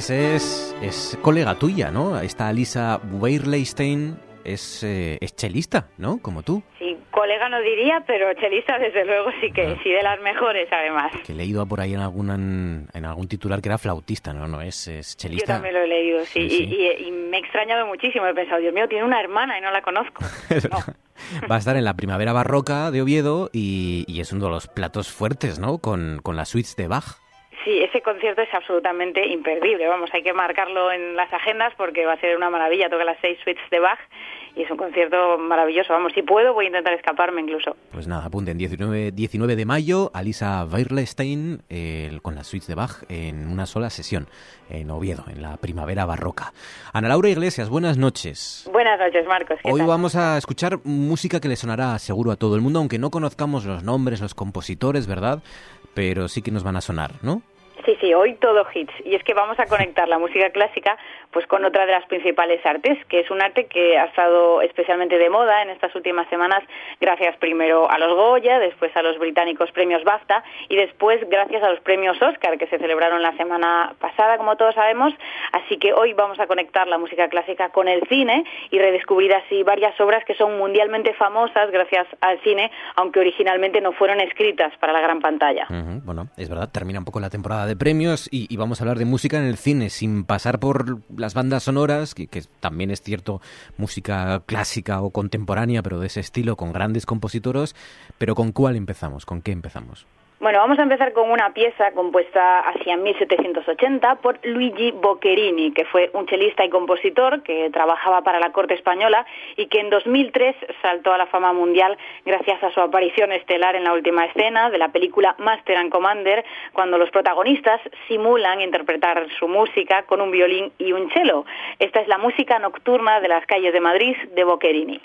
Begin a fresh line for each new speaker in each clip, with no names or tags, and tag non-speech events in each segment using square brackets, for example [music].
entonces es, es colega tuya, ¿no? Esta Alisa Weirleistein es, eh, es chelista, ¿no? Como tú.
Sí, colega no diría, pero chelista desde luego sí que sí de las mejores además.
Que he leído por ahí en algún, en, algún titular que era flautista, ¿no? No, es, es chelista.
Yo también lo he leído, sí. Y, me he extrañado muchísimo. He pensado, Dios mío, tiene una hermana y no la conozco. [laughs]
Va a estar en la primavera barroca de Oviedo y, y, es uno de los platos fuertes, ¿no? Con, con las suites de Bach.
Sí, ese concierto es absolutamente imperdible. Vamos, hay que marcarlo en las agendas porque va a ser una maravilla. Toca las seis suites de Bach y es un concierto maravilloso. Vamos, si puedo, voy a intentar escaparme incluso.
Pues nada, apunten, 19, 19 de mayo, Alisa Weirlestein con las suites de Bach en una sola sesión en Oviedo, en la primavera barroca. Ana Laura Iglesias, buenas noches.
Buenas noches, Marcos.
Hoy vamos a escuchar música que le sonará seguro a todo el mundo, aunque no conozcamos los nombres, los compositores, ¿verdad? Pero sí que nos van a sonar, ¿no?
Sí, sí, hoy todo hits. Y es que vamos a conectar la música clásica pues con otra de las principales artes, que es un arte que ha estado especialmente de moda en estas últimas semanas gracias primero a los Goya, después a los británicos premios BAFTA y después gracias a los premios Oscar que se celebraron la semana pasada, como todos sabemos. Así que hoy vamos a conectar la música clásica con el cine y redescubrir así varias obras que son mundialmente famosas gracias al cine, aunque originalmente no fueron escritas para la gran pantalla.
Bueno, es verdad, termina un poco la temporada de premios y, vamos a hablar de música en el cine sin pasar por las bandas sonoras, que, también es cierto música clásica o contemporánea, pero de ese estilo, con grandes compositores. Pero ¿con cuál empezamos? ¿Con qué empezamos?
Bueno, vamos a empezar con una pieza compuesta hacia 1780 por Luigi Boccherini, que fue un chelista y compositor que trabajaba para la corte española y que en 2003 saltó a la fama mundial gracias a su aparición estelar en la última escena de la película Master and Commander, cuando los protagonistas simulan interpretar su música con un violín y un cello. Esta es la música nocturna de las calles de Madrid de Boccherini.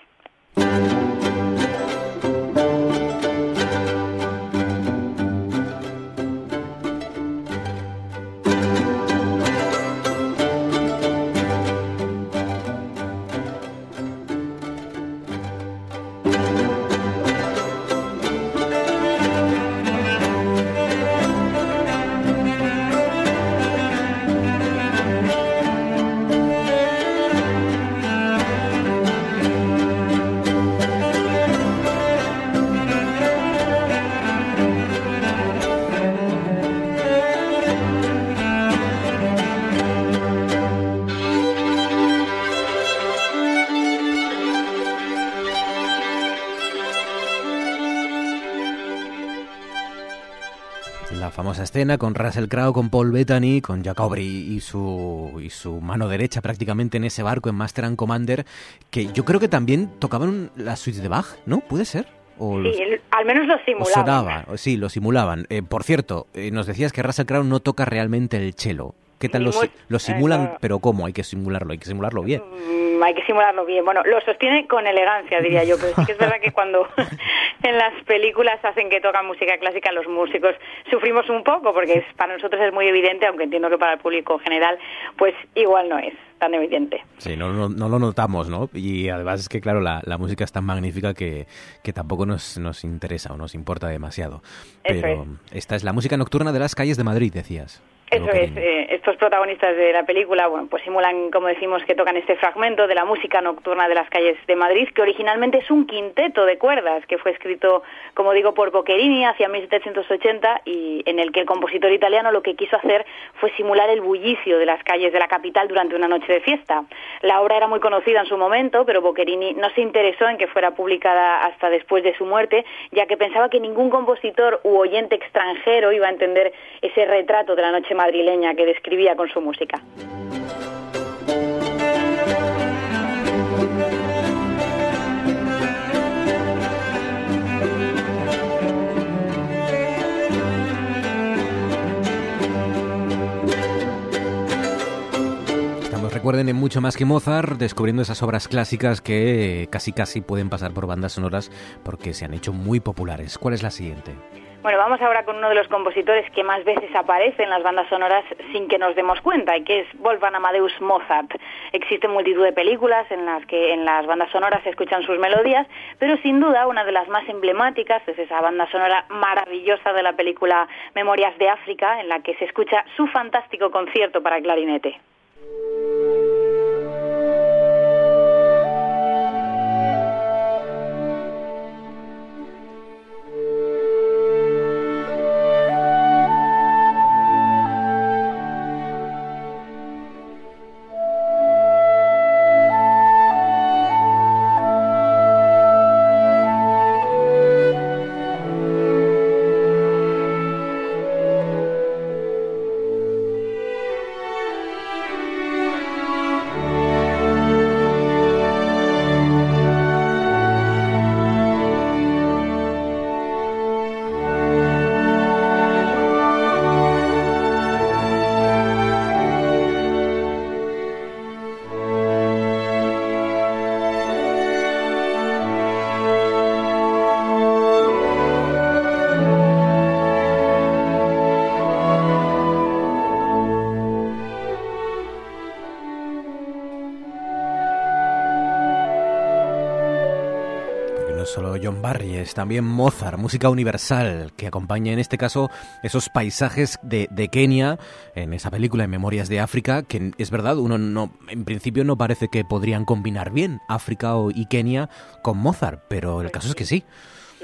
Escena con Russell Crowe, con Paul Bettany, con Jack Aubrey y su, y su mano derecha prácticamente en ese barco en Master and Commander, que yo creo que también tocaban la suite de Bach, ¿no? ¿Puede ser?
sí, al menos lo simulaban.
sí, lo simulaban. Eh, por cierto, eh, nos decías que Russell Crowe no toca realmente el cello. ¿Qué tal lo, lo simulan? Pero ¿cómo? Hay que simularlo, hay que simularlo bien.
Mm, hay que simularlo bien. Bueno, lo sostiene con elegancia, diría yo, pero sí que es verdad que cuando [laughs] en las películas hacen que tocan música clásica, los músicos sufrimos un poco, porque para nosotros es muy evidente, aunque entiendo que para el público en general, pues igual no es tan evidente.
Sí, no, no, lo notamos, ¿no? Y además es que, claro, la, la música es tan magnífica que, que tampoco nos, nos interesa o nos importa demasiado. Pero esta es la música nocturna de las calles de Madrid, decías.
Eso es, eh, estos protagonistas de la película, bueno, pues simulan, como decimos, que tocan este fragmento de la música nocturna de las calles de Madrid, que originalmente es un quinteto de cuerdas, que fue escrito, como digo, por Boccherini hacia 1780 y en el que el compositor italiano lo que quiso hacer fue simular el bullicio de las calles de la capital durante una noche de fiesta. La obra era muy conocida en su momento, pero Boccherini no se interesó en que fuera publicada hasta después de su muerte, ya que pensaba que ningún compositor u oyente extranjero iba a entender ese retrato de la noche madrileña que con su música.
Recuerden en mucho más que Mozart, descubriendo esas obras clásicas que casi casi pueden pasar por bandas sonoras porque se han hecho muy populares. ¿Cuál es la siguiente?
Bueno, vamos ahora con uno de los compositores que más veces aparece en las bandas sonoras sin que nos demos cuenta, y que es Wolfgang Amadeus Mozart. Existen multitud de películas en las que en las bandas sonoras se escuchan sus melodías, pero sin duda una de las más emblemáticas es esa banda sonora maravillosa de la película Memorias de África, en la que se escucha su fantástico concierto para clarinete.
También Mozart, música universal, que acompaña en este caso esos paisajes de, de, Kenia en esa película en Memorias de África, que es verdad, uno no, en principio no parece que podrían combinar bien África y Kenia con Mozart, pero el caso es que sí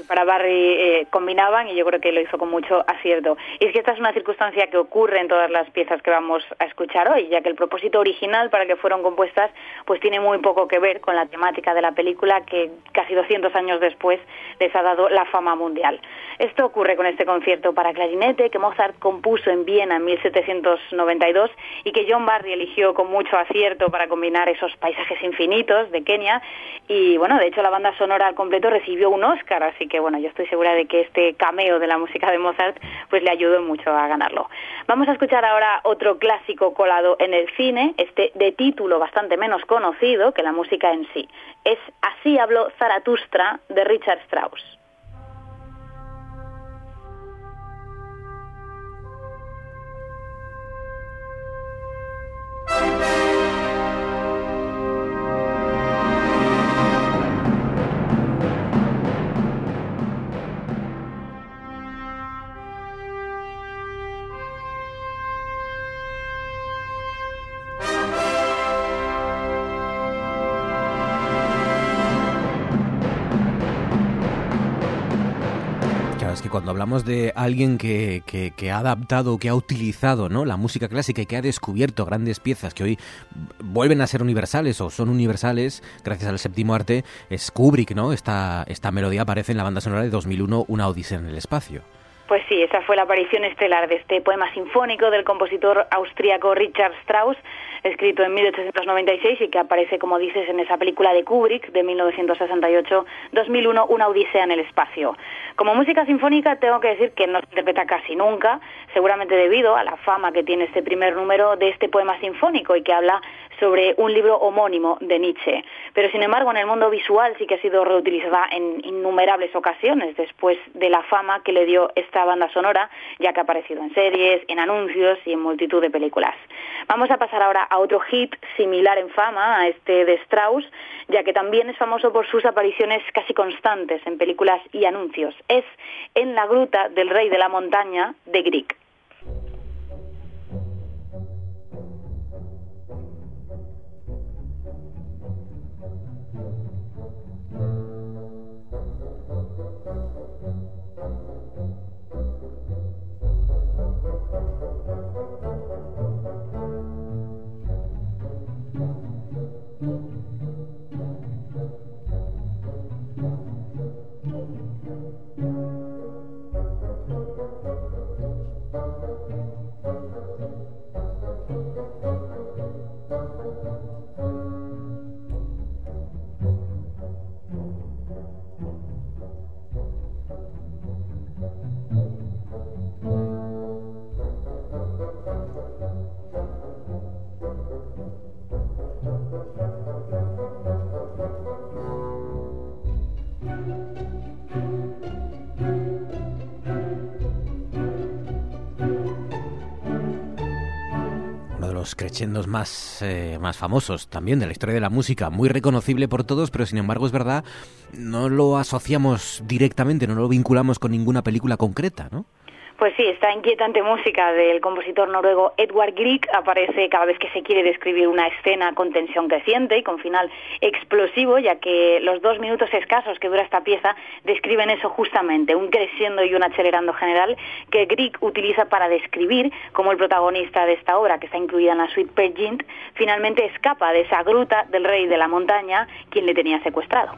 para Barry eh, combinaban y yo creo que lo hizo con mucho acierto. Y es que esta es una circunstancia que ocurre en todas las piezas que vamos a escuchar hoy, ya que el propósito original para que fueron compuestas pues tiene muy poco que ver con la temática de la película que casi 200 años después les ha dado la fama mundial. Esto ocurre con este concierto para clarinete que Mozart compuso en Viena en 1792 y que John Barry eligió con mucho acierto para combinar esos paisajes infinitos de Kenia y bueno, de hecho la banda sonora al completo recibió un Oscar, así que bueno, yo estoy segura de que este cameo de la música de Mozart pues le ayudó mucho a ganarlo. Vamos a escuchar ahora otro clásico colado en el cine, este de título bastante menos conocido que la música en sí. Es Así habló Zaratustra de Richard Strauss.
Cuando hablamos de alguien que, que, ha adaptado, que ha utilizado ¿no? la música clásica y que ha descubierto grandes piezas que hoy vuelven a ser universales o son universales gracias al séptimo arte, es Kubrick, ¿no? Esta, esta melodía aparece en la banda sonora de 2001, Una Odisea en el Espacio.
Pues sí, esa fue la aparición estelar de este poema sinfónico del compositor austríaco Richard Strauss, escrito en 1896 y que aparece, como dices, en esa película de Kubrick de 1968, 2001, Una Odisea en el Espacio. Como música sinfónica tengo que decir que no se interpreta casi nunca, seguramente debido a la fama que tiene este primer número de este poema sinfónico y que habla sobre un libro homónimo de Nietzsche. Pero sin embargo, en el mundo visual sí que ha sido reutilizada en innumerables ocasiones después de la fama que le dio esta banda sonora, ya que ha aparecido en series, en anuncios y en multitud de películas. Vamos a pasar ahora a otro hit similar en fama a este de Strauss, ya que también es famoso por sus apariciones casi constantes en películas y anuncios. Es En la gruta del rey de la montaña de Grieg.
Crescendos más, eh, más famosos también de la historia de la música, muy reconocible por todos, pero sin embargo es verdad, no lo asociamos directamente, no lo vinculamos con ninguna película concreta, ¿no?
Pues sí, esta inquietante música del compositor noruego Edward Grieg aparece cada vez que se quiere describir una escena con tensión creciente y con final explosivo, ya que los dos minutos escasos que dura esta pieza describen eso justamente, un creciendo y un acelerando general que Grieg utiliza para describir cómo el protagonista de esta obra, que está incluida en la suite Pergint, finalmente escapa de esa gruta del rey de la montaña, quien le tenía secuestrado.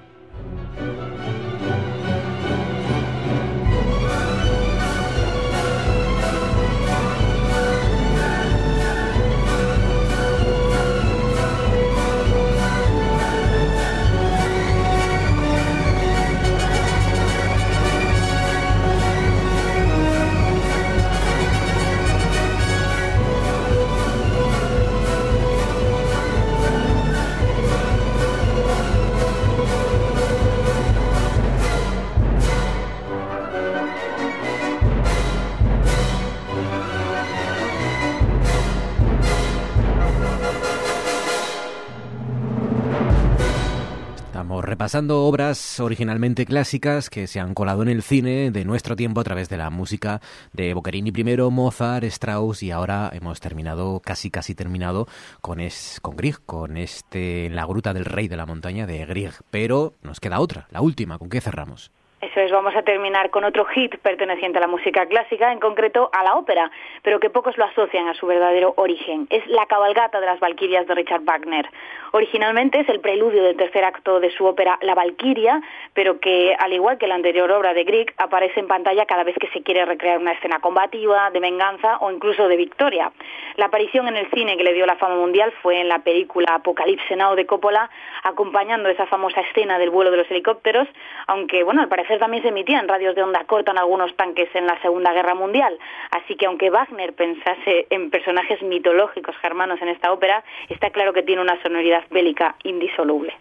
Obras originalmente clásicas que se han colado en el cine de nuestro tiempo a través de la música de Boccherini primero, Mozart, Strauss y ahora hemos terminado, casi casi terminado, con, es, con Grieg, con este La Gruta del Rey de la Montaña de Grieg. Pero nos queda otra, la última, ¿con qué cerramos?
Eso es, vamos a terminar con otro hit perteneciente a la música clásica, en concreto a la ópera, pero que pocos lo asocian a su verdadero origen. Es La cabalgata de las Valquirias de Richard Wagner. Originalmente es el preludio del tercer acto de su ópera La Valquiria, pero que, al igual que la anterior obra de Grieg, aparece en pantalla cada vez que se quiere recrear una escena combativa, de venganza o incluso de victoria. La aparición en el cine que le dio la fama mundial fue en la película Apocalipse Now de Coppola, acompañando esa famosa escena del vuelo de los helicópteros, aunque, bueno, al parecer también se emitía en radios de onda corta en algunos tanques en la Segunda Guerra Mundial. Así que aunque Wagner pensase en personajes mitológicos germanos en esta ópera, está claro que tiene una sonoridad bélica indisoluble.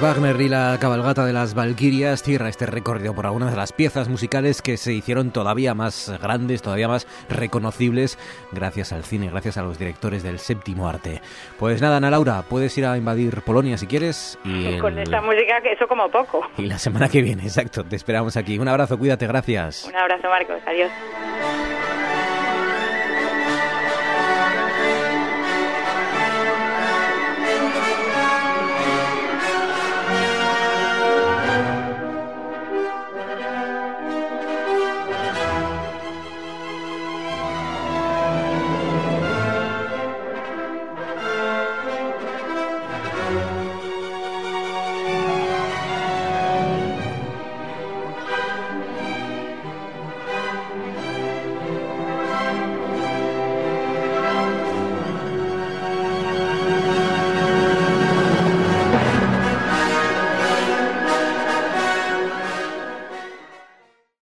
Wagner y la cabalgata de las Valquirias cierra este recorrido por algunas de las piezas musicales que se hicieron todavía más grandes, todavía más reconocibles gracias al cine, gracias a los directores del séptimo arte. Pues nada, Ana Laura, puedes ir a invadir Polonia si quieres.
Y Con esta música, que eso como poco.
Y la semana que viene, exacto, te esperamos aquí. Un abrazo, cuídate, gracias.
Un abrazo, Marcos, adiós.